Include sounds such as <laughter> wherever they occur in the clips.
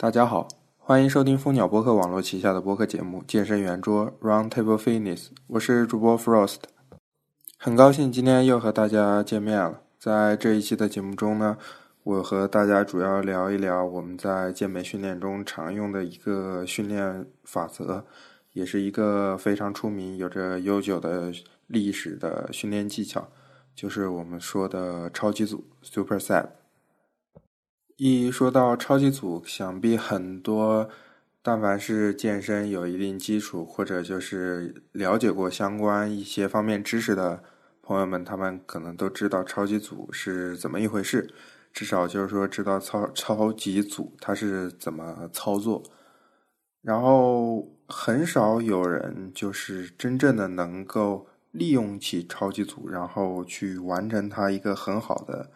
大家好，欢迎收听蜂鸟播客网络旗下的播客节目《健身圆桌 Round Table Fitness》，我是主播 Frost，很高兴今天又和大家见面了。在这一期的节目中呢，我和大家主要聊一聊我们在健美训练中常用的一个训练法则，也是一个非常出名、有着悠久的历史的训练技巧，就是我们说的超级组 （Superset）。一说到超级组，想必很多但凡是健身有一定基础，或者就是了解过相关一些方面知识的朋友们，他们可能都知道超级组是怎么一回事，至少就是说知道超超级组它是怎么操作。然后很少有人就是真正的能够利用起超级组，然后去完成它一个很好的。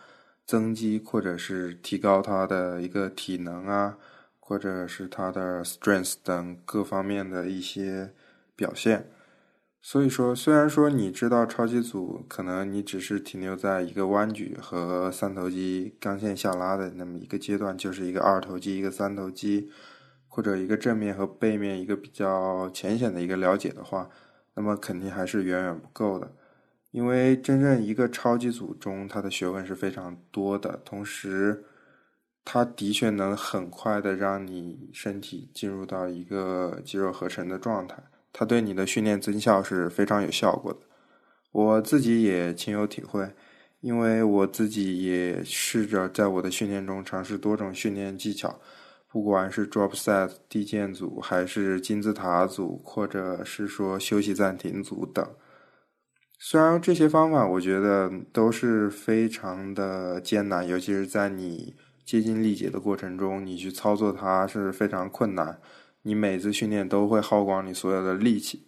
增肌或者是提高他的一个体能啊，或者是他的 strength 等各方面的一些表现。所以说，虽然说你知道超级组，可能你只是停留在一个弯举和三头肌刚线下拉的那么一个阶段，就是一个二头肌、一个三头肌，或者一个正面和背面一个比较浅显的一个了解的话，那么肯定还是远远不够的。因为真正一个超级组中，它的学问是非常多的，同时，它的确能很快的让你身体进入到一个肌肉合成的状态，它对你的训练增效是非常有效果的。我自己也亲有体会，因为我自己也试着在我的训练中尝试多种训练技巧，不管是 drop set 递键组，还是金字塔组，或者是说休息暂停组等。虽然这些方法我觉得都是非常的艰难，尤其是在你接近力竭的过程中，你去操作它是非常困难。你每次训练都会耗光你所有的力气，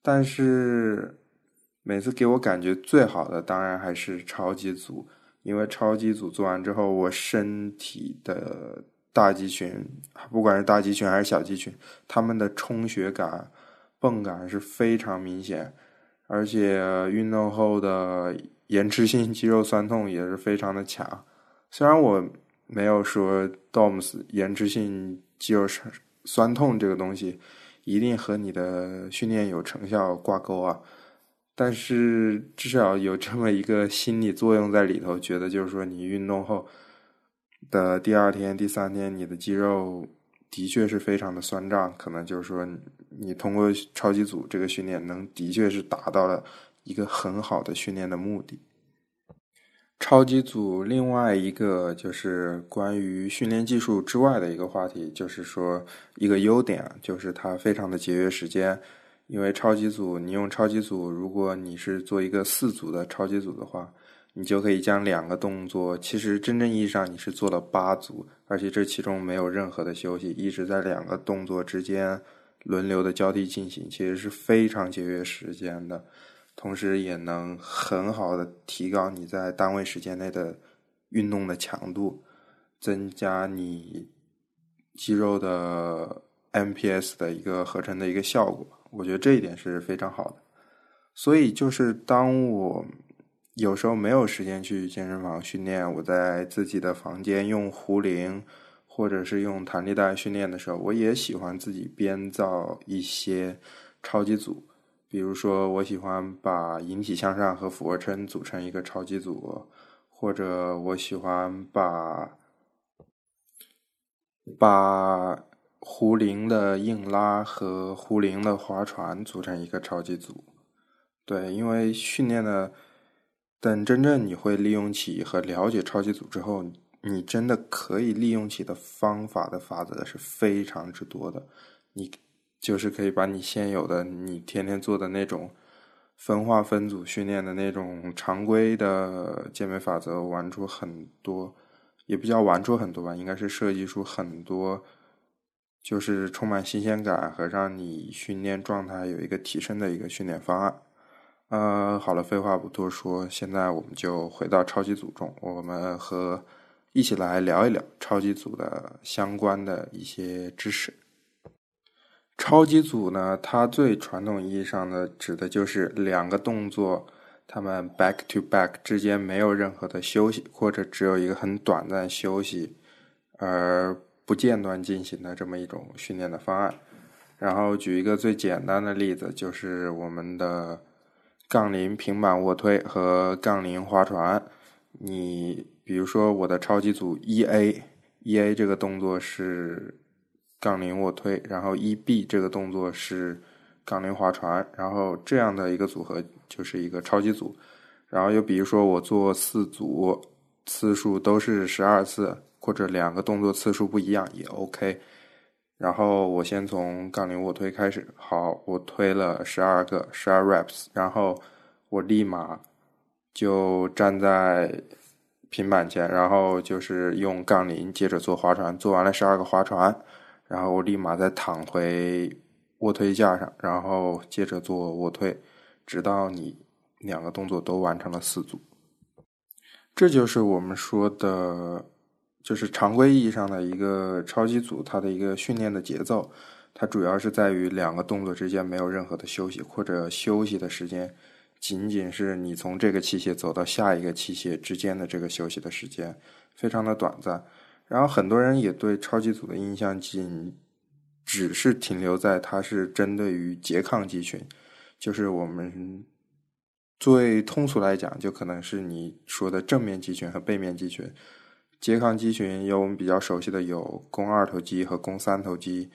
但是每次给我感觉最好的当然还是超级组，因为超级组做完之后，我身体的大肌群，不管是大肌群还是小肌群，他们的充血感、泵感是非常明显。而且运动后的延迟性肌肉酸痛也是非常的强。虽然我没有说 DOMS 延迟性肌肉酸酸痛这个东西一定和你的训练有成效挂钩啊，但是至少有这么一个心理作用在里头，觉得就是说你运动后的第二天、第三天，你的肌肉。的确是非常的酸胀，可能就是说，你通过超级组这个训练，能的确是达到了一个很好的训练的目的。超级组另外一个就是关于训练技术之外的一个话题，就是说一个优点，就是它非常的节约时间。因为超级组，你用超级组，如果你是做一个四组的超级组的话。你就可以将两个动作，其实真正意义上你是做了八组，而且这其中没有任何的休息，一直在两个动作之间轮流的交替进行，其实是非常节约时间的，同时也能很好的提高你在单位时间内的运动的强度，增加你肌肉的 MPS 的一个合成的一个效果，我觉得这一点是非常好的。所以就是当我。有时候没有时间去健身房训练，我在自己的房间用壶铃，或者是用弹力带训练的时候，我也喜欢自己编造一些超级组。比如说，我喜欢把引体向上和俯卧撑组成一个超级组，或者我喜欢把把壶铃的硬拉和壶铃的划船组成一个超级组。对，因为训练的。等真正你会利用起和了解超级组之后，你真的可以利用起的方法的法则是非常之多的。你就是可以把你现有的你天天做的那种分化分组训练的那种常规的健美法则玩出很多，也不叫玩出很多吧，应该是设计出很多，就是充满新鲜感和让你训练状态有一个提升的一个训练方案。呃，好了，废话不多说，现在我们就回到超级组中，我们和一起来聊一聊超级组的相关的一些知识。超级组呢，它最传统意义上的指的就是两个动作，它们 back to back 之间没有任何的休息，或者只有一个很短暂休息，而不间断进行的这么一种训练的方案。然后举一个最简单的例子，就是我们的杠铃平板卧推和杠铃划船。你比如说我的超级组一 A，一 A 这个动作是杠铃卧推，然后一 B 这个动作是杠铃划船，然后这样的一个组合就是一个超级组。然后又比如说我做四组，次数都是十二次，或者两个动作次数不一样也 OK。然后我先从杠铃卧推开始，好，我推了十二个十二 reps，然后我立马就站在平板前，然后就是用杠铃接着做划船，做完了十二个划船，然后我立马再躺回卧推架上，然后接着做卧推，直到你两个动作都完成了四组，这就是我们说的。就是常规意义上的一个超级组，它的一个训练的节奏，它主要是在于两个动作之间没有任何的休息，或者休息的时间仅仅是你从这个器械走到下一个器械之间的这个休息的时间，非常的短暂。然后很多人也对超级组的印象仅只是停留在它是针对于拮抗肌群，就是我们最通俗来讲，就可能是你说的正面肌群和背面肌群。拮抗肌群有我们比较熟悉的有肱二头肌和肱三头肌，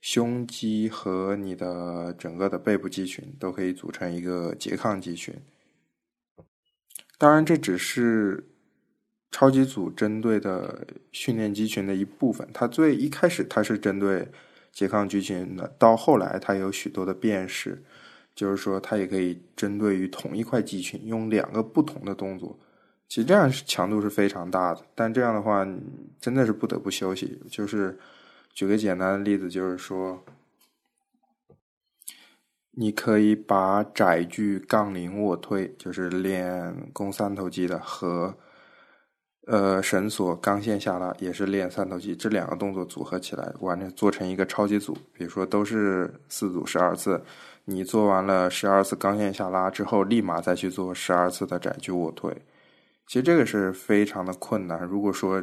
胸肌和你的整个的背部肌群都可以组成一个拮抗肌群。当然，这只是超级组针对的训练肌群的一部分。它最一开始它是针对拮抗肌群的，到后来它有许多的变式，就是说它也可以针对于同一块肌群用两个不同的动作。其实这样是强度是非常大的，但这样的话真的是不得不休息。就是举个简单的例子，就是说，你可以把窄距杠铃卧推，就是练肱三头肌的，和呃绳索钢线下拉，也是练三头肌，这两个动作组合起来，完成做成一个超级组。比如说都是四组十二次，你做完了十二次钢线下拉之后，立马再去做十二次的窄距卧推。其实这个是非常的困难。如果说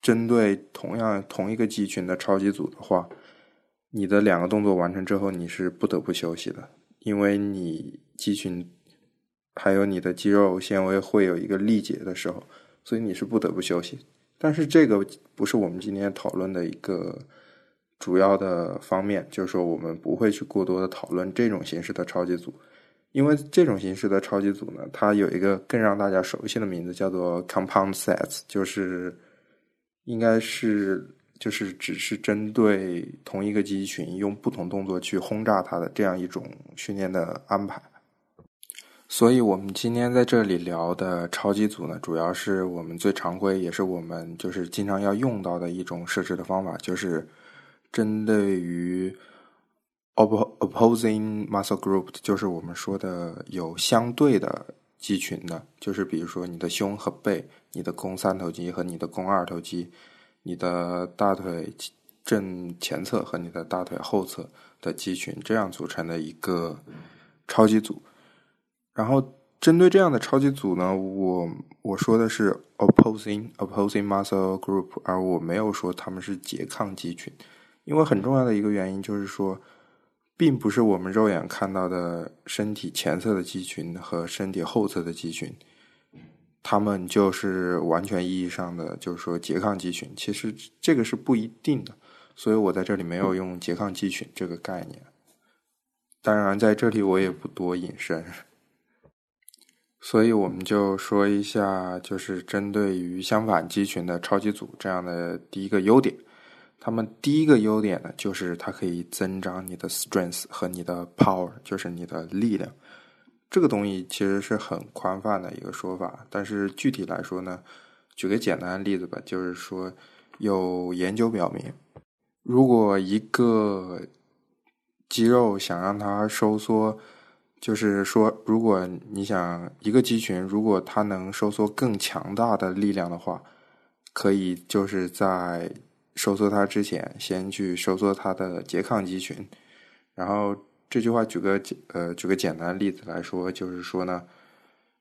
针对同样同一个肌群的超级组的话，你的两个动作完成之后，你是不得不休息的，因为你肌群还有你的肌肉纤维会有一个力竭的时候，所以你是不得不休息。但是这个不是我们今天讨论的一个主要的方面，就是说我们不会去过多的讨论这种形式的超级组。因为这种形式的超级组呢，它有一个更让大家熟悉的名字，叫做 compound sets，就是应该是就是只是针对同一个肌群用不同动作去轰炸它的这样一种训练的安排。所以，我们今天在这里聊的超级组呢，主要是我们最常规，也是我们就是经常要用到的一种设置的方法，就是针对于。opposing muscle group 就是我们说的有相对的肌群的，就是比如说你的胸和背，你的肱三头肌和你的肱二头肌，你的大腿正前侧和你的大腿后侧的肌群，这样组成的一个超级组。然后针对这样的超级组呢，我我说的是 opposing opposing muscle group，而我没有说他们是拮抗肌群，因为很重要的一个原因就是说。并不是我们肉眼看到的身体前侧的肌群和身体后侧的肌群，它们就是完全意义上的，就是说拮抗肌群。其实这个是不一定的，所以我在这里没有用拮抗肌群这个概念。当然，在这里我也不多引申，所以我们就说一下，就是针对于相反肌群的超级组这样的第一个优点。他们第一个优点呢，就是它可以增长你的 strength 和你的 power，就是你的力量。这个东西其实是很宽泛的一个说法，但是具体来说呢，举个简单的例子吧，就是说有研究表明，如果一个肌肉想让它收缩，就是说，如果你想一个肌群，如果它能收缩更强大的力量的话，可以就是在收缩它之前，先去收缩它的拮抗肌群。然后这句话举个简呃举个简单的例子来说，就是说呢，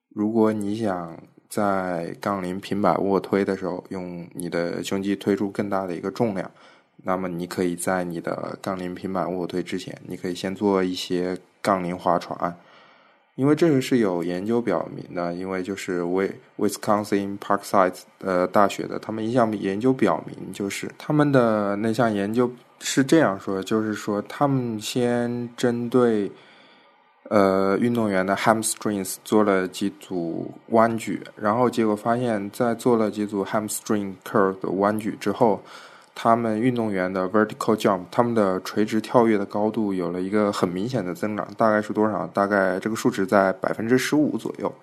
如果你想在杠铃平板卧推的时候，用你的胸肌推出更大的一个重量。那么你可以在你的杠铃平板卧推之前，你可以先做一些杠铃划船，因为这个是有研究表明的。因为就是威 Wisconsin Parkside 呃大学的，他们一项研究表明，就是他们的那项研究是这样说，就是说他们先针对呃运动员的 hamstrings 做了几组弯举，然后结果发现，在做了几组 hamstring curve 的弯举之后。他们运动员的 vertical jump，他们的垂直跳跃的高度有了一个很明显的增长，大概是多少？大概这个数值在百分之十五左右。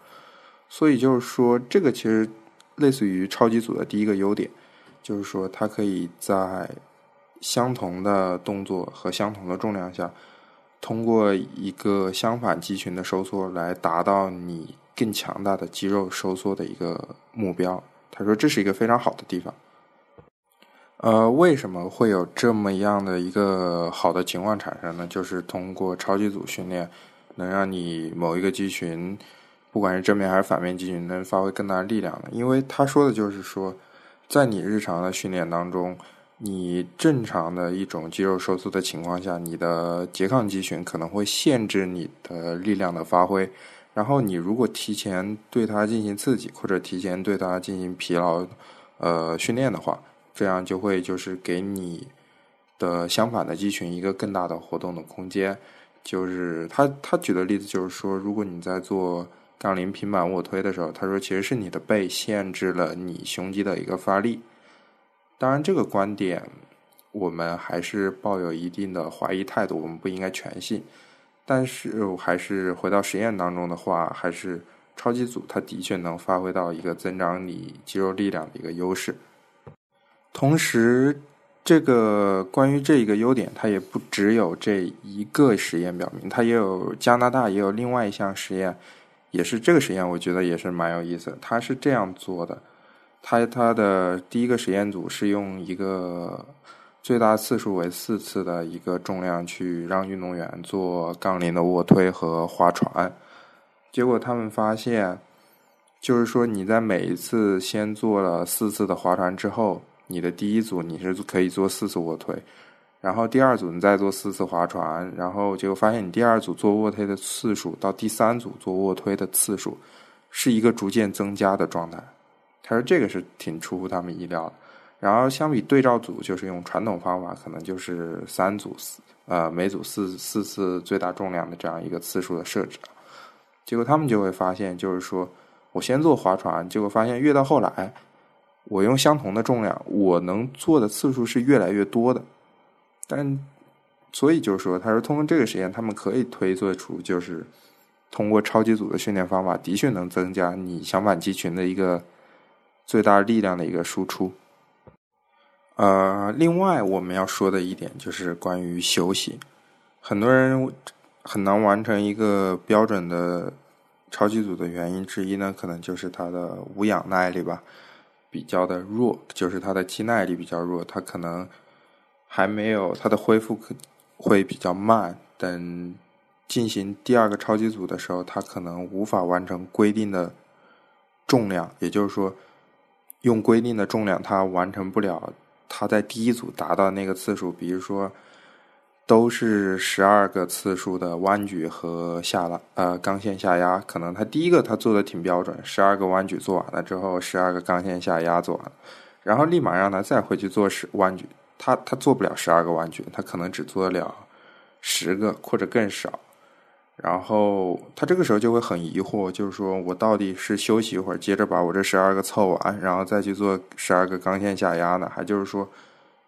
所以就是说，这个其实类似于超级组的第一个优点，就是说它可以在相同的动作和相同的重量下，通过一个相反肌群的收缩来达到你更强大的肌肉收缩的一个目标。他说这是一个非常好的地方。呃，为什么会有这么样的一个好的情况产生呢？就是通过超级组训练，能让你某一个肌群，不管是正面还是反面肌群，能发挥更大的力量的。因为他说的就是说，在你日常的训练当中，你正常的一种肌肉收缩的情况下，你的拮抗肌群可能会限制你的力量的发挥。然后你如果提前对它进行刺激，或者提前对它进行疲劳，呃，训练的话。这样就会就是给你的相反的肌群一个更大的活动的空间。就是他他举的例子就是说，如果你在做杠铃平板卧推的时候，他说其实是你的背限制了你胸肌的一个发力。当然，这个观点我们还是抱有一定的怀疑态度，我们不应该全信。但是，还是回到实验当中的话，还是超级组它的确能发挥到一个增长你肌肉力量的一个优势。同时，这个关于这一个优点，它也不只有这一个实验表明，它也有加拿大也有另外一项实验，也是这个实验，我觉得也是蛮有意思。它是这样做的，它它的第一个实验组是用一个最大次数为四次的一个重量去让运动员做杠铃的卧推和划船，结果他们发现，就是说你在每一次先做了四次的划船之后。你的第一组你是可以做四次卧推，然后第二组你再做四次划船，然后结果发现你第二组做卧推的次数到第三组做卧推的次数是一个逐渐增加的状态。他说这个是挺出乎他们意料的。然后相比对照组，就是用传统方法，可能就是三组四呃每组四四次最大重量的这样一个次数的设置。结果他们就会发现，就是说我先做划船，结果发现越到后来。我用相同的重量，我能做的次数是越来越多的。但所以就是说，他说通过这个实验，他们可以推测出，就是通过超级组的训练方法，的确能增加你相反肌群的一个最大力量的一个输出。呃，另外我们要说的一点就是关于休息，很多人很难完成一个标准的超级组的原因之一呢，可能就是他的无氧耐力吧。比较的弱，就是它的肌耐力比较弱，它可能还没有它的恢复会比较慢。等进行第二个超级组的时候，它可能无法完成规定的重量，也就是说，用规定的重量，它完成不了它在第一组达到那个次数，比如说。都是十二个次数的弯举和下拉，呃，钢线下压。可能他第一个他做的挺标准，十二个弯举做完了之后，十二个钢线下压做完，然后立马让他再回去做十弯举，他他做不了十二个弯举，他可能只做得了十个或者更少。然后他这个时候就会很疑惑，就是说我到底是休息一会儿，接着把我这十二个凑完，然后再去做十二个钢线下压呢，还就是说？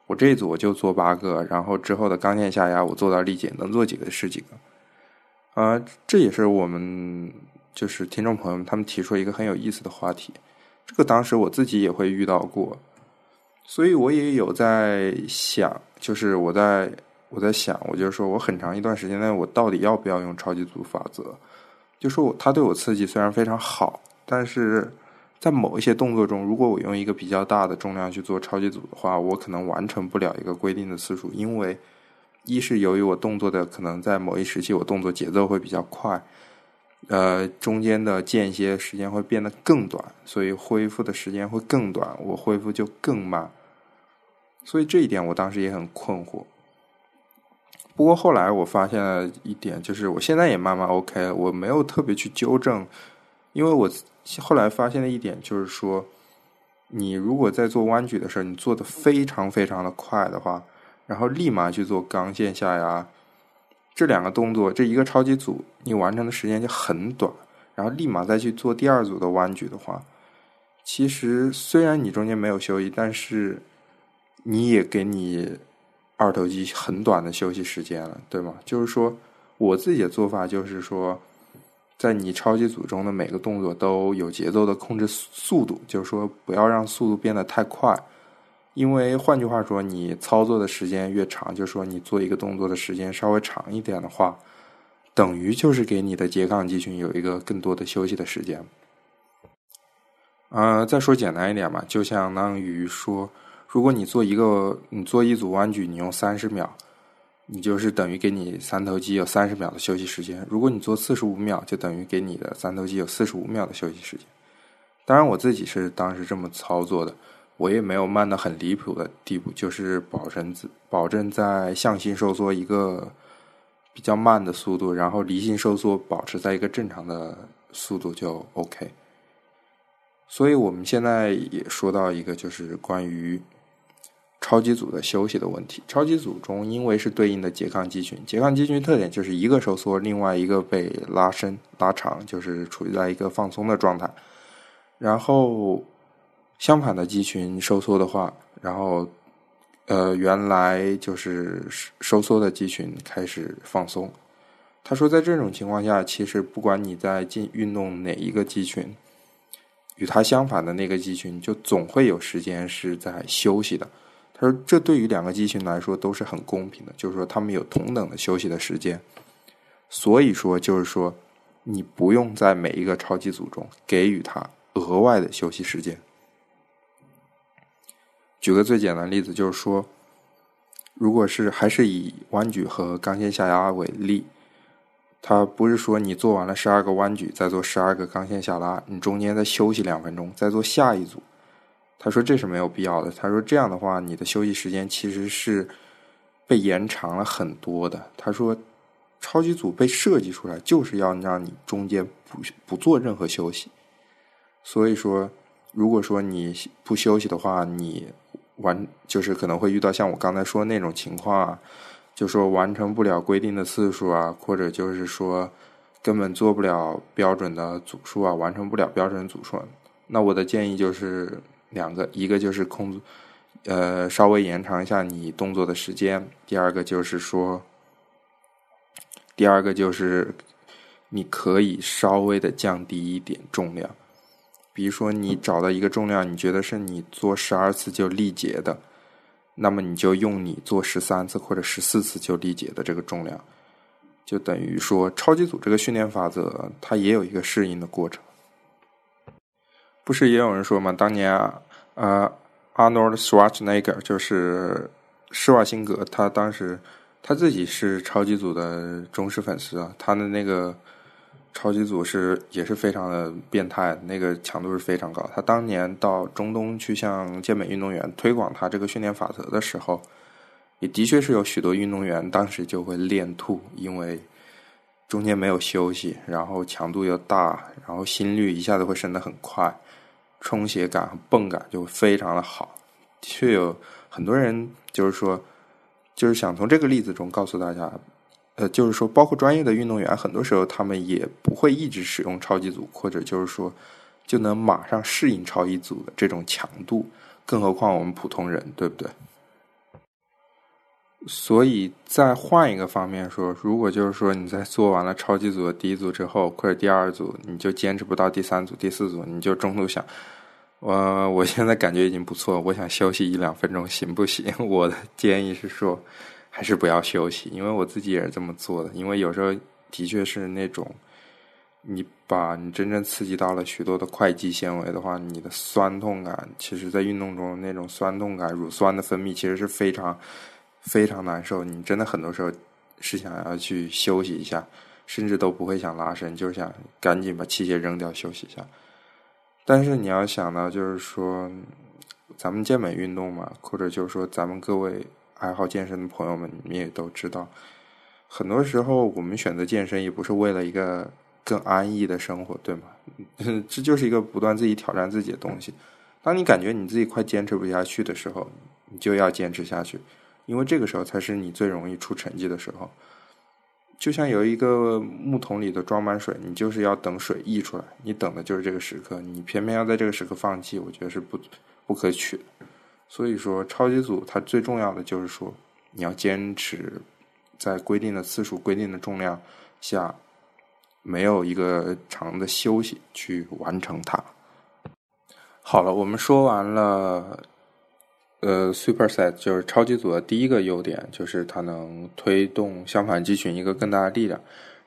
我这一组我就做八个，然后之后的钢线下压我做到力竭，能做几个是几个。啊，这也是我们就是听众朋友们他们提出一个很有意思的话题。这个当时我自己也会遇到过，所以我也有在想，就是我在我在想，我就是说我很长一段时间内我到底要不要用超级组法则？就说我他对我刺激虽然非常好，但是。在某一些动作中，如果我用一个比较大的重量去做超级组的话，我可能完成不了一个规定的次数，因为一是由于我动作的可能在某一时期我动作节奏会比较快，呃，中间的间歇时间会变得更短，所以恢复的时间会更短，我恢复就更慢。所以这一点我当时也很困惑。不过后来我发现了一点，就是我现在也慢慢 OK，我没有特别去纠正，因为我后来发现了一点，就是说，你如果在做弯举的时候，你做的非常非常的快的话，然后立马去做钢线下压，这两个动作，这一个超级组，你完成的时间就很短，然后立马再去做第二组的弯举的话，其实虽然你中间没有休息，但是你也给你。二头肌很短的休息时间了，对吗？就是说，我自己的做法就是说，在你超级组中的每个动作都有节奏的控制速度，就是说不要让速度变得太快，因为换句话说，你操作的时间越长，就是说你做一个动作的时间稍微长一点的话，等于就是给你的拮抗肌群有一个更多的休息的时间。呃，再说简单一点吧，就相当于说。如果你做一个，你做一组弯举，你用三十秒，你就是等于给你三头肌有三十秒的休息时间。如果你做四十五秒，就等于给你的三头肌有四十五秒的休息时间。当然，我自己是当时这么操作的，我也没有慢到很离谱的地步，就是保证自保证在向心收缩一个比较慢的速度，然后离心收缩保持在一个正常的速度就 OK。所以我们现在也说到一个，就是关于。超级组的休息的问题，超级组中因为是对应的拮抗肌群，拮抗肌群特点就是一个收缩，另外一个被拉伸拉长，就是处于在一个放松的状态。然后相反的肌群收缩的话，然后呃原来就是收缩的肌群开始放松。他说，在这种情况下，其实不管你在进运动哪一个肌群，与它相反的那个肌群，就总会有时间是在休息的。他说：“这对于两个肌群来说都是很公平的，就是说他们有同等的休息的时间。所以说，就是说你不用在每一个超级组中给予他额外的休息时间。举个最简单的例子，就是说，如果是还是以弯举和钢线下压为例，他不是说你做完了十二个弯举，再做十二个钢线下拉，你中间再休息两分钟，再做下一组。”他说这是没有必要的。他说这样的话，你的休息时间其实是被延长了很多的。他说，超级组被设计出来就是要让你中间不不做任何休息。所以说，如果说你不休息的话，你完就是可能会遇到像我刚才说那种情况啊，就说完成不了规定的次数啊，或者就是说根本做不了标准的组数啊，完成不了标准组数。那我的建议就是。两个，一个就是控，呃，稍微延长一下你动作的时间；第二个就是说，第二个就是你可以稍微的降低一点重量。比如说，你找到一个重量，你觉得是你做十二次就力竭的，那么你就用你做十三次或者十四次就力竭的这个重量，就等于说超级组这个训练法则，它也有一个适应的过程。不是也有人说嘛？当年啊，呃，Arnold Schwarzenegger 就是施瓦辛格，他当时他自己是超级组的忠实粉丝啊。他的那个超级组是也是非常的变态，那个强度是非常高。他当年到中东去向健美运动员推广他这个训练法则的时候，也的确是有许多运动员当时就会练吐，因为中间没有休息，然后强度又大，然后心率一下子会升得很快。充血感和泵感就非常的好，的确有很多人就是说，就是想从这个例子中告诉大家，呃，就是说，包括专业的运动员，很多时候他们也不会一直使用超级组，或者就是说就能马上适应超级组的这种强度，更何况我们普通人，对不对？所以，再换一个方面说，如果就是说你在做完了超级组的第一组之后，或者第二组，你就坚持不到第三组、第四组，你就中途想，我我现在感觉已经不错，我想休息一两分钟，行不行？<laughs> 我的建议是说，还是不要休息，因为我自己也是这么做的。因为有时候的确是那种，你把你真正刺激到了许多的快肌纤维的话，你的酸痛感，其实在运动中那种酸痛感、乳酸的分泌，其实是非常。非常难受，你真的很多时候是想要去休息一下，甚至都不会想拉伸，就想赶紧把器械扔掉休息一下。但是你要想到，就是说，咱们健美运动嘛，或者就是说，咱们各位爱好健身的朋友们，你们也都知道，很多时候我们选择健身也不是为了一个更安逸的生活，对吗？<laughs> 这就是一个不断自己挑战自己的东西。当你感觉你自己快坚持不下去的时候，你就要坚持下去，因为这个时候才是你最容易出成绩的时候。就像有一个木桶里的装满水，你就是要等水溢出来，你等的就是这个时刻，你偏偏要在这个时刻放弃，我觉得是不不可取的。所以说，超级组它最重要的就是说，你要坚持在规定的次数、规定的重量下，没有一个长的休息去完成它。好了，我们说完了。呃，superset 就是超级组的第一个优点，就是它能推动相反肌群一个更大的力量。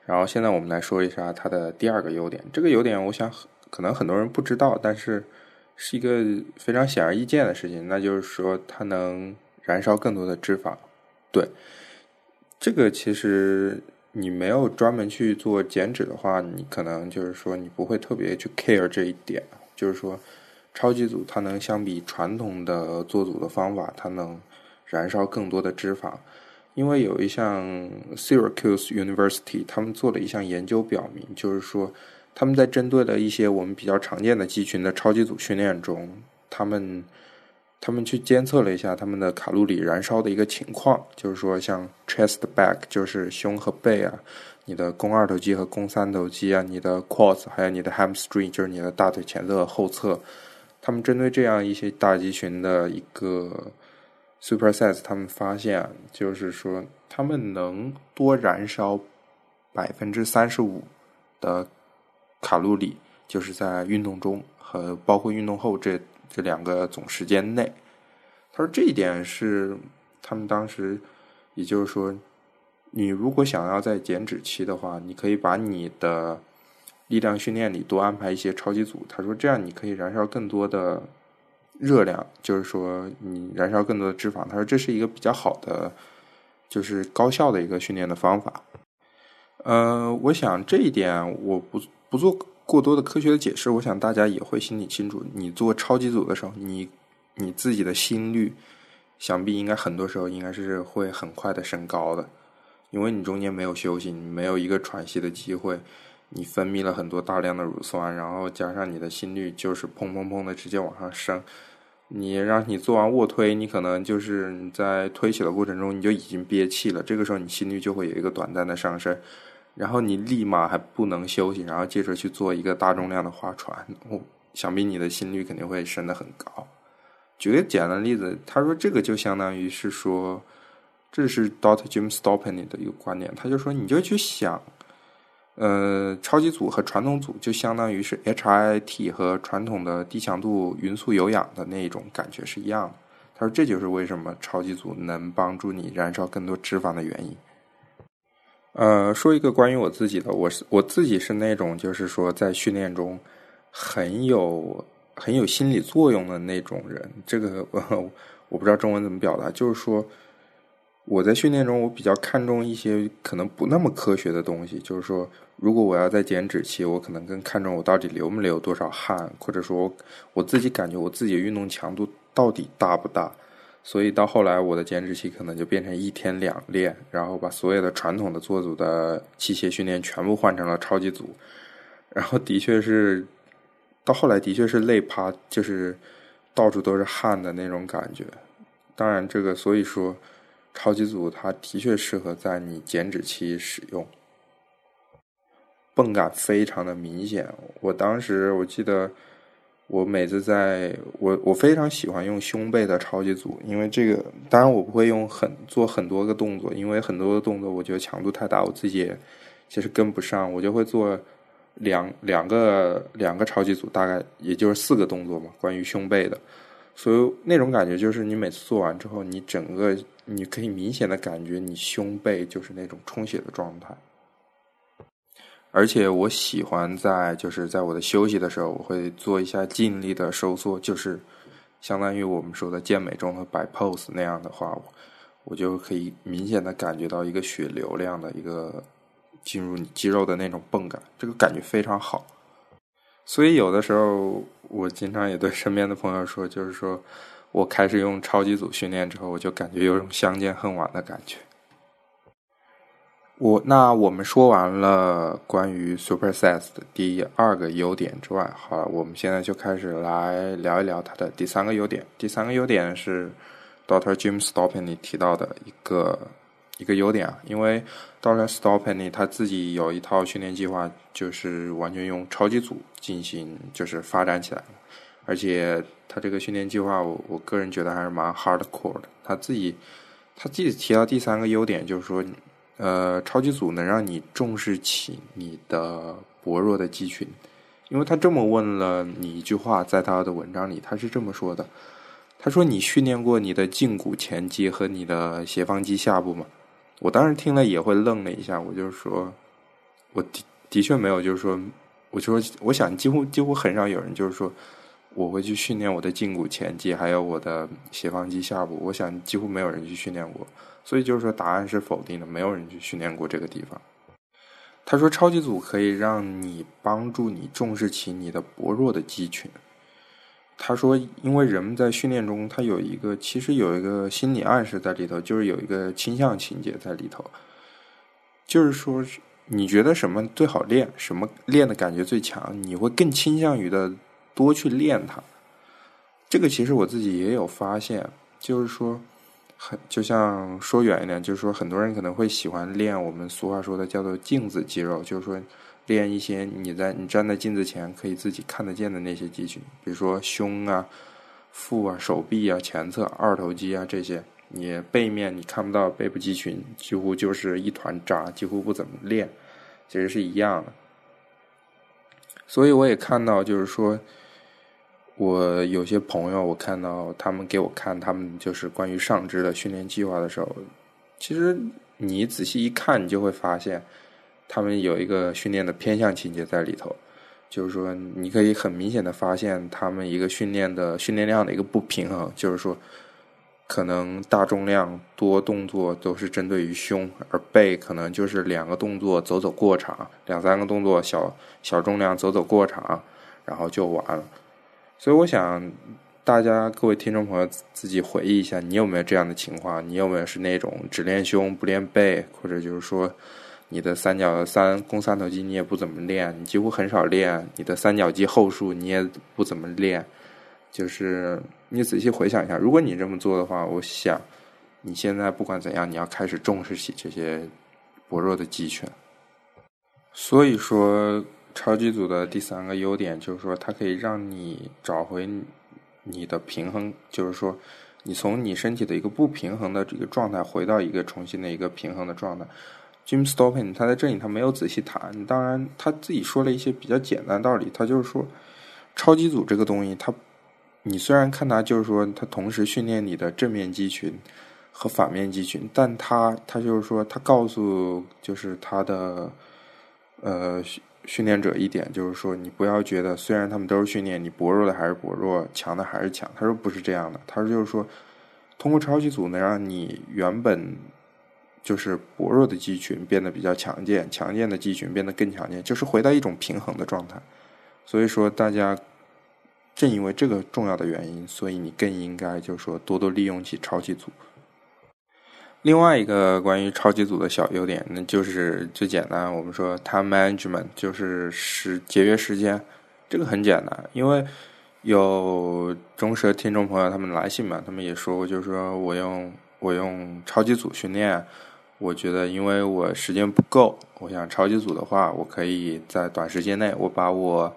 然后现在我们来说一下它的第二个优点，这个优点我想可能很多人不知道，但是是一个非常显而易见的事情，那就是说它能燃烧更多的脂肪。对，这个其实你没有专门去做减脂的话，你可能就是说你不会特别去 care 这一点，就是说。超级组它能相比传统的做组的方法，它能燃烧更多的脂肪，因为有一项 Syracuse University 他们做了一项研究表明，就是说他们在针对了一些我们比较常见的肌群的超级组训练中，他们他们去监测了一下他们的卡路里燃烧的一个情况，就是说像 chest back 就是胸和背啊，你的肱二头肌和肱三头肌啊，你的 quads 还有你的 hamstring 就是你的大腿前侧后侧。他们针对这样一些大肌群的一个 superset，他们发现就是说，他们能多燃烧百分之三十五的卡路里，就是在运动中和包括运动后这这两个总时间内。他说这一点是他们当时，也就是说，你如果想要在减脂期的话，你可以把你的。力量训练里多安排一些超级组，他说这样你可以燃烧更多的热量，就是说你燃烧更多的脂肪。他说这是一个比较好的，就是高效的一个训练的方法。呃，我想这一点我不不做过多的科学的解释，我想大家也会心里清楚。你做超级组的时候，你你自己的心率想必应该很多时候应该是会很快的升高的，因为你中间没有休息，你没有一个喘息的机会。你分泌了很多大量的乳酸，然后加上你的心率就是砰砰砰的直接往上升。你让你做完卧推，你可能就是你在推起的过程中你就已经憋气了，这个时候你心率就会有一个短暂的上升，然后你立马还不能休息，然后接着去做一个大重量的划船，我想必你的心率肯定会升得很高。举个简单的例子，他说这个就相当于是说，这是 Doctor Jim Stoppani 的一个观点，他就说你就去想。呃，超级组和传统组就相当于是 HIIT 和传统的低强度匀速有氧的那种感觉是一样的。他说这就是为什么超级组能帮助你燃烧更多脂肪的原因。呃，说一个关于我自己的，我是我自己是那种就是说在训练中很有很有心理作用的那种人。这个 <laughs> 我不知道中文怎么表达，就是说。我在训练中，我比较看重一些可能不那么科学的东西。就是说，如果我要在减脂期，我可能更看重我到底流没流多少汗，或者说我自己感觉我自己运动强度到底大不大。所以到后来，我的减脂期可能就变成一天两练，然后把所有的传统的做组的器械训练全部换成了超级组。然后的确是，到后来的确是累趴，就是到处都是汗的那种感觉。当然，这个所以说。超级组它的确适合在你减脂期使用，泵感非常的明显。我当时我记得，我每次在我我非常喜欢用胸背的超级组，因为这个当然我不会用很做很多个动作，因为很多的动作我觉得强度太大，我自己也其实跟不上，我就会做两两个两个超级组，大概也就是四个动作嘛，关于胸背的。所以那种感觉就是，你每次做完之后，你整个你可以明显的感觉你胸背就是那种充血的状态。而且我喜欢在就是在我的休息的时候，我会做一下尽力的收缩，就是相当于我们说的健美中的摆 pose 那样的话，我就可以明显的感觉到一个血流量的一个进入你肌肉的那种泵感，这个感觉非常好。所以有的时候我经常也对身边的朋友说，就是说我开始用超级组训练之后，我就感觉有种相见恨晚的感觉。我那我们说完了关于 SuperSize 的第二个优点之外，好了，我们现在就开始来聊一聊它的第三个优点。第三个优点是 Doctor Jim Stoppani 提到的一个一个优点啊，因为 Doctor Stoppani 他自己有一套训练计划，就是完全用超级组进行就是发展起来，而且他这个训练计划，我我个人觉得还是蛮 hardcore 的。他自己他自己提到第三个优点就是说。呃，超级组能让你重视起你的薄弱的肌群，因为他这么问了你一句话，在他的文章里他是这么说的：他说你训练过你的胫骨前肌和你的斜方肌下部吗？我当时听了也会愣了一下，我就说，我的的确没有，就是说，我就说，我想几乎几乎很少有人就是说我会去训练我的胫骨前肌还有我的斜方肌下部，我想几乎没有人去训练过。所以就是说，答案是否定的，没有人去训练过这个地方。他说，超级组可以让你帮助你重视起你的薄弱的肌群。他说，因为人们在训练中，他有一个其实有一个心理暗示在里头，就是有一个倾向情节在里头，就是说，你觉得什么最好练，什么练的感觉最强，你会更倾向于的多去练它。这个其实我自己也有发现，就是说。很就像说远一点，就是说很多人可能会喜欢练我们俗话说的叫做镜子肌肉，就是说练一些你在你站在镜子前可以自己看得见的那些肌群，比如说胸啊、腹啊、手臂啊、前侧二头肌啊这些。你背面你看不到背部肌群，几乎就是一团渣，几乎不怎么练，其实是一样的。所以我也看到，就是说。我有些朋友，我看到他们给我看他们就是关于上肢的训练计划的时候，其实你仔细一看，你就会发现他们有一个训练的偏向情节在里头。就是说，你可以很明显的发现他们一个训练的训练量的一个不平衡。就是说，可能大重量多动作都是针对于胸，而背可能就是两个动作走走过场，两三个动作小小重量走走过场，然后就完了。所以我想，大家各位听众朋友自己回忆一下，你有没有这样的情况？你有没有是那种只练胸不练背，或者就是说，你的三角三肱三头肌你也不怎么练，你几乎很少练，你的三角肌后束你也不怎么练。就是你仔细回想一下，如果你这么做的话，我想你现在不管怎样，你要开始重视起这些薄弱的肌群。所以说。超级组的第三个优点就是说，它可以让你找回你的平衡，就是说，你从你身体的一个不平衡的这个状态，回到一个重新的一个平衡的状态。Jim Stopping，他在这里他没有仔细谈，当然他自己说了一些比较简单道理。他就是说，超级组这个东西，它你虽然看它就是说，它同时训练你的正面肌群和反面肌群，但它它就是说，它告诉就是它的呃。训练者一点就是说，你不要觉得虽然他们都是训练，你薄弱的还是薄弱，强的还是强。他说不是这样的，他说就是说，通过超级组能让你原本就是薄弱的肌群变得比较强健，强健的肌群变得更强健，就是回到一种平衡的状态。所以说，大家正因为这个重要的原因，所以你更应该就是说多多利用起超级组。另外一个关于超级组的小优点，那就是最简单。我们说 time management 就是时节约时间，这个很简单。因为有忠实的听众朋友他们来信嘛，他们也说过，就是说我用我用超级组训练，我觉得因为我时间不够，我想超级组的话，我可以在短时间内，我把我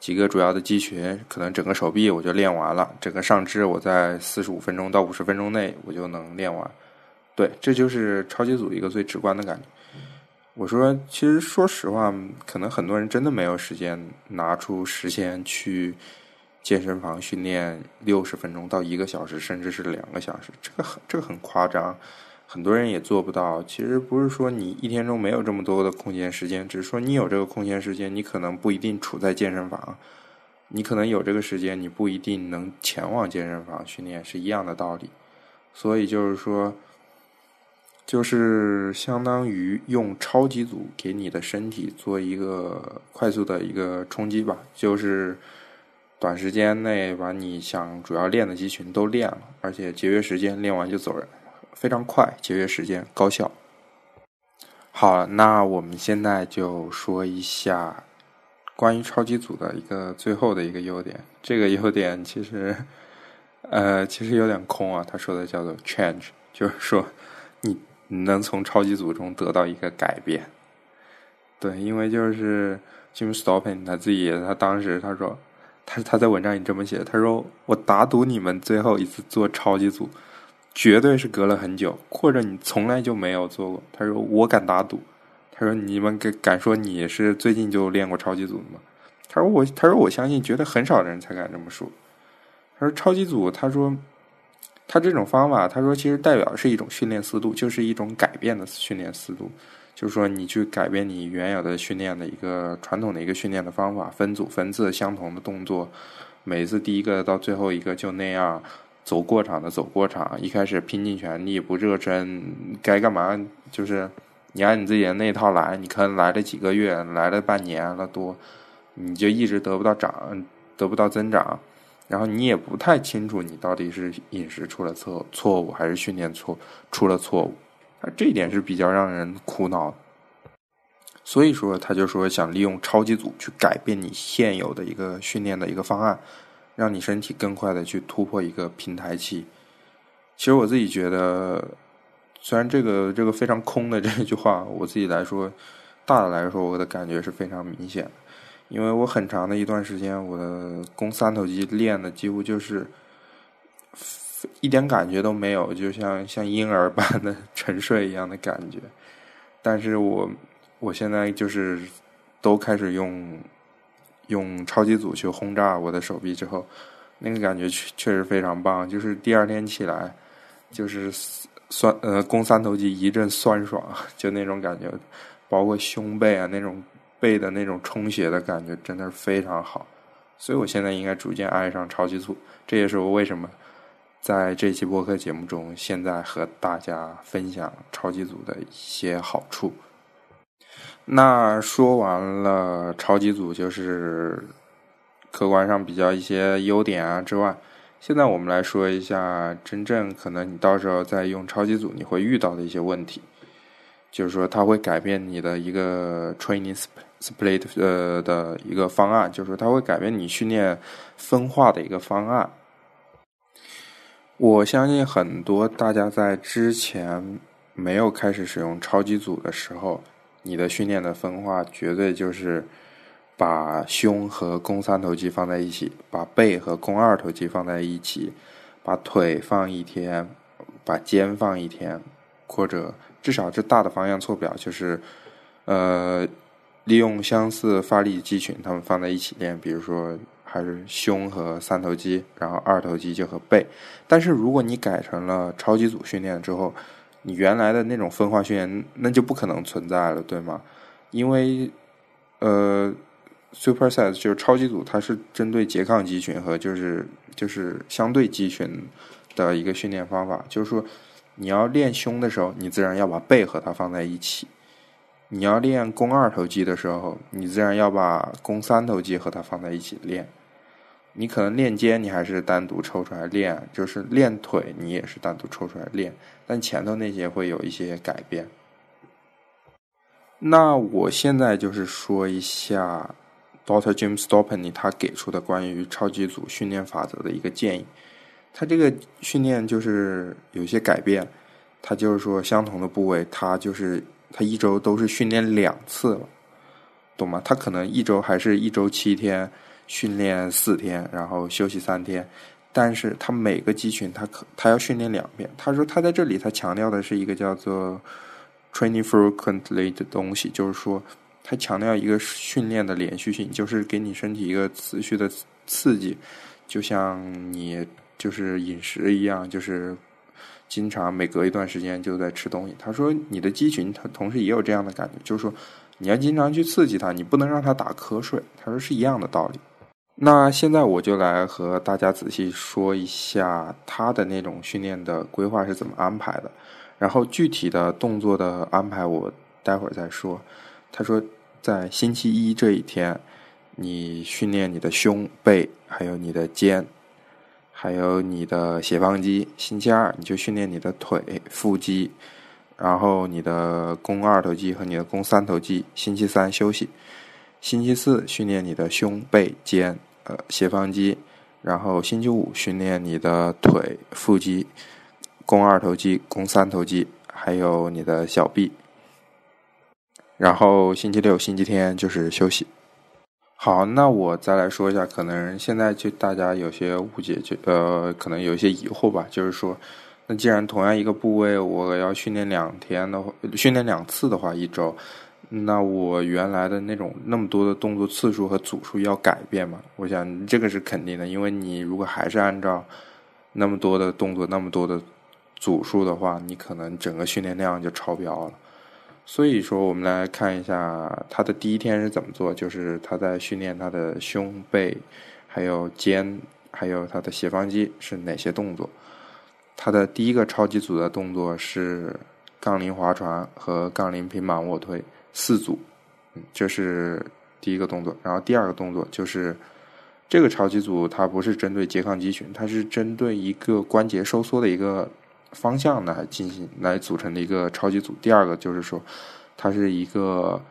几个主要的肌群，可能整个手臂我就练完了，整个上肢我在四十五分钟到五十分钟内我就能练完。对，这就是超级组一个最直观的感觉。我说，其实说实话，可能很多人真的没有时间拿出时间去健身房训练六十分钟到一个小时，甚至是两个小时，这个很这个很夸张，很多人也做不到。其实不是说你一天中没有这么多的空闲时间，只是说你有这个空闲时间，你可能不一定处在健身房，你可能有这个时间，你不一定能前往健身房训练，是一样的道理。所以就是说。就是相当于用超级组给你的身体做一个快速的一个冲击吧，就是短时间内把你想主要练的肌群都练了，而且节约时间，练完就走人，非常快，节约时间，高效。好，那我们现在就说一下关于超级组的一个最后的一个优点。这个优点其实，呃，其实有点空啊。他说的叫做 change，就是说你。能从超级组中得到一个改变，对，因为就是 Jim Stopping 他自己，他当时他说，他他在文章里这么写，他说我打赌你们最后一次做超级组，绝对是隔了很久，或者你从来就没有做过。他说我敢打赌，他说你们敢敢说你是最近就练过超级组的吗？他说我他说我相信，绝对很少的人才敢这么说。他说超级组，他说。他这种方法，他说其实代表是一种训练思路，就是一种改变的训练思路，就是说你去改变你原有的训练的一个传统的一个训练的方法，分组分次相同的动作，每次第一个到最后一个就那样走过场的走过场，一开始拼尽全力不热身，该干嘛就是你按你自己的那套来，你可能来了几个月，来了半年了多，你就一直得不到长，得不到增长。然后你也不太清楚，你到底是饮食出了错错误，还是训练错出了错误，啊，这一点是比较让人苦恼。所以说，他就说想利用超级组去改变你现有的一个训练的一个方案，让你身体更快的去突破一个平台期。其实我自己觉得，虽然这个这个非常空的这句话，我自己来说，大的来说，我的感觉是非常明显。因为我很长的一段时间，我的肱三头肌练的几乎就是一点感觉都没有，就像像婴儿般的沉睡一样的感觉。但是我我现在就是都开始用用超级组去轰炸我的手臂之后，那个感觉确确实非常棒。就是第二天起来，就是酸呃肱三头肌一阵酸爽，就那种感觉，包括胸背啊那种。背的那种充血的感觉真的是非常好，所以我现在应该逐渐爱上超级组。这也是我为什么在这期播客节目中，现在和大家分享超级组的一些好处。那说完了超级组，就是客观上比较一些优点啊之外，现在我们来说一下真正可能你到时候在用超级组你会遇到的一些问题，就是说它会改变你的一个 training。Split 呃的一个方案，就是说它会改变你训练分化的一个方案。我相信很多大家在之前没有开始使用超级组的时候，你的训练的分化绝对就是把胸和肱三头肌放在一起，把背和肱二头肌放在一起，把腿放一天，把肩放一天，或者至少这大的方向错表就是呃。利用相似发力肌群，他们放在一起练，比如说还是胸和三头肌，然后二头肌就和背。但是如果你改成了超级组训练之后，你原来的那种分化训练那就不可能存在了，对吗？因为呃，super set 就是超级组，它是针对拮抗肌群和就是就是相对肌群的一个训练方法。就是说，你要练胸的时候，你自然要把背和它放在一起。你要练肱二头肌的时候，你自然要把肱三头肌和它放在一起练。你可能练肩，你还是单独抽出来练；就是练腿，你也是单独抽出来练。但前头那些会有一些改变。那我现在就是说一下 Doctor James Stoppany 他给出的关于超级组训练法则的一个建议。他这个训练就是有些改变，他就是说相同的部位，他就是。他一周都是训练两次了，懂吗？他可能一周还是一周七天，训练四天，然后休息三天。但是他每个肌群，他可他要训练两遍。他说他在这里，他强调的是一个叫做 training frequently 的东西，就是说他强调一个训练的连续性，就是给你身体一个持续的刺激，就像你就是饮食一样，就是。经常每隔一段时间就在吃东西。他说：“你的肌群，他同时也有这样的感觉，就是说，你要经常去刺激它，你不能让它打瞌睡。”他说是一样的道理。那现在我就来和大家仔细说一下他的那种训练的规划是怎么安排的，然后具体的动作的安排我待会儿再说。他说，在星期一这一天，你训练你的胸背，还有你的肩。还有你的斜方肌，星期二你就训练你的腿、腹肌，然后你的肱二头肌和你的肱三头肌。星期三休息，星期四训练你的胸背肩，呃，斜方肌，然后星期五训练你的腿、腹肌、肱二头肌、肱三头肌，还有你的小臂。然后星期六、星期天就是休息。好，那我再来说一下，可能现在就大家有些误解，就呃，可能有一些疑惑吧。就是说，那既然同样一个部位，我要训练两天的话，训练两次的话，一周，那我原来的那种那么多的动作次数和组数要改变吗？我想这个是肯定的，因为你如果还是按照那么多的动作、那么多的组数的话，你可能整个训练量就超标了。所以说，我们来看一下他的第一天是怎么做。就是他在训练他的胸背，还有肩，还有他的斜方肌是哪些动作。他的第一个超级组的动作是杠铃划船和杠铃平板卧推四组，嗯，这是第一个动作。然后第二个动作就是这个超级组，它不是针对拮抗肌群，它是针对一个关节收缩的一个。方向来进行来组成的一个超级组。第二个就是说，它是一个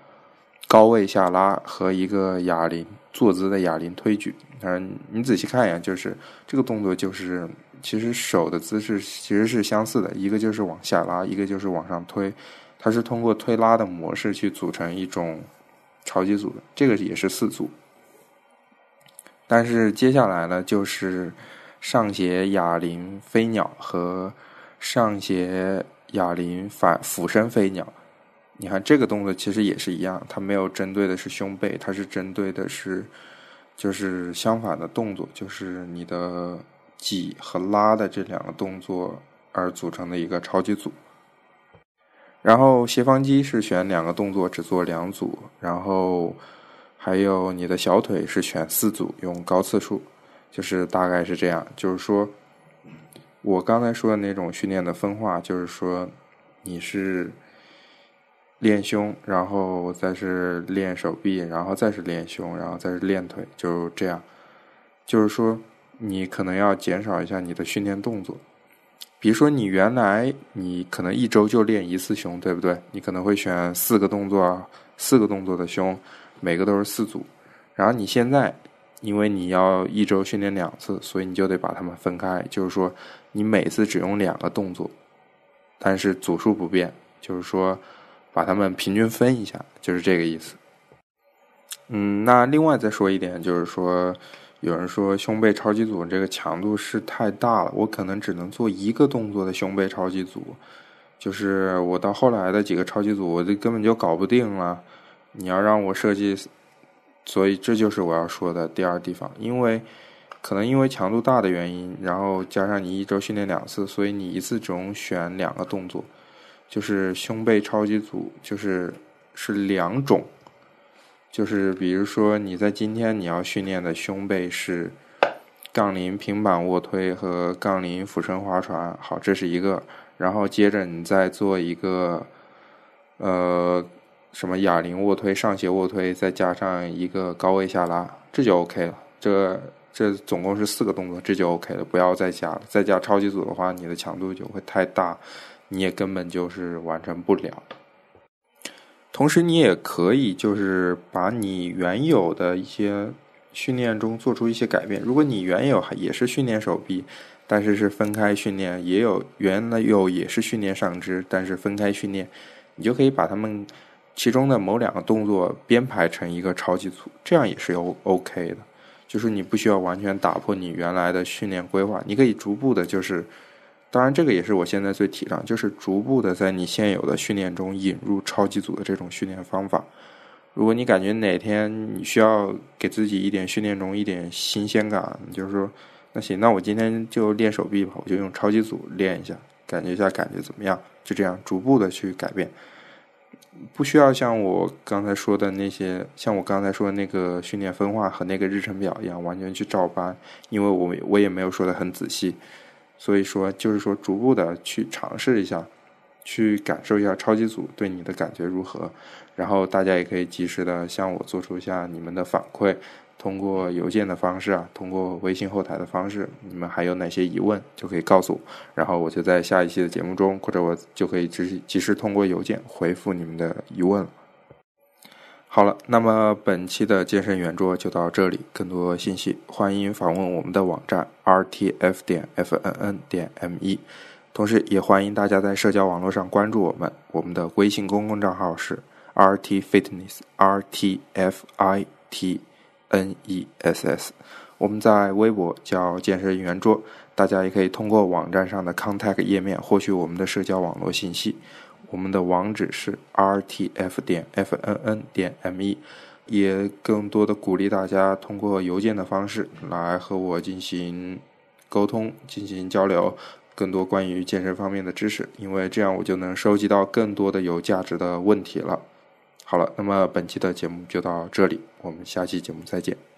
高位下拉和一个哑铃坐姿的哑铃推举。嗯，你仔细看一眼，就是这个动作就是其实手的姿势其实是相似的，一个就是往下拉，一个就是往上推。它是通过推拉的模式去组成一种超级组的，这个也是四组。但是接下来呢，就是上斜哑铃飞鸟和。上斜哑铃反俯身飞鸟，你看这个动作其实也是一样，它没有针对的是胸背，它是针对的是就是相反的动作，就是你的挤和拉的这两个动作而组成的一个超级组。然后斜方肌是选两个动作只做两组，然后还有你的小腿是选四组用高次数，就是大概是这样，就是说。我刚才说的那种训练的分化，就是说，你是练胸，然后再是练手臂，然后再是练胸，然后再是练腿，就这样。就是说，你可能要减少一下你的训练动作。比如说，你原来你可能一周就练一次胸，对不对？你可能会选四个动作，四个动作的胸，每个都是四组。然后你现在，因为你要一周训练两次，所以你就得把它们分开，就是说。你每次只用两个动作，但是组数不变，就是说把它们平均分一下，就是这个意思。嗯，那另外再说一点，就是说有人说胸背超级组这个强度是太大了，我可能只能做一个动作的胸背超级组，就是我到后来的几个超级组，我就根本就搞不定了。你要让我设计，所以这就是我要说的第二地方，因为。可能因为强度大的原因，然后加上你一周训练两次，所以你一次只能选两个动作，就是胸背超级组，就是是两种，就是比如说你在今天你要训练的胸背是杠铃平板卧推和杠铃俯身划船，好，这是一个，然后接着你再做一个呃什么哑铃卧推、上斜卧推，再加上一个高位下拉，这就 OK 了，这。这总共是四个动作，这就 OK 了，不要再加了。再加超级组的话，你的强度就会太大，你也根本就是完成不了。同时，你也可以就是把你原有的一些训练中做出一些改变。如果你原有也是训练手臂，但是是分开训练；也有原来有也是训练上肢，但是分开训练，你就可以把它们其中的某两个动作编排成一个超级组，这样也是 O OK 的。就是你不需要完全打破你原来的训练规划，你可以逐步的，就是当然这个也是我现在最提倡，就是逐步的在你现有的训练中引入超级组的这种训练方法。如果你感觉哪天你需要给自己一点训练中一点新鲜感，就是说那行，那我今天就练手臂吧，我就用超级组练一下，感觉一下感觉怎么样？就这样逐步的去改变。不需要像我刚才说的那些，像我刚才说的那个训练分化和那个日程表一样，完全去照搬，因为我我也没有说的很仔细，所以说就是说逐步的去尝试一下，去感受一下超级组对你的感觉如何，然后大家也可以及时的向我做出一下你们的反馈。通过邮件的方式啊，通过微信后台的方式，你们还有哪些疑问就可以告诉我，然后我就在下一期的节目中，或者我就可以及及时通过邮件回复你们的疑问了。好了，那么本期的健身圆桌就到这里，更多信息欢迎访问我们的网站 rtf 点 fnn 点 me，同时也欢迎大家在社交网络上关注我们，我们的微信公共账号是 rtfitness rtfit。N E S S，我们在微博叫健身圆桌，大家也可以通过网站上的 Contact 页面获取我们的社交网络信息。我们的网址是 R T F 点 F N N 点 M E，也更多的鼓励大家通过邮件的方式来和我进行沟通、进行交流，更多关于健身方面的知识，因为这样我就能收集到更多的有价值的问题了。好了，那么本期的节目就到这里，我们下期节目再见。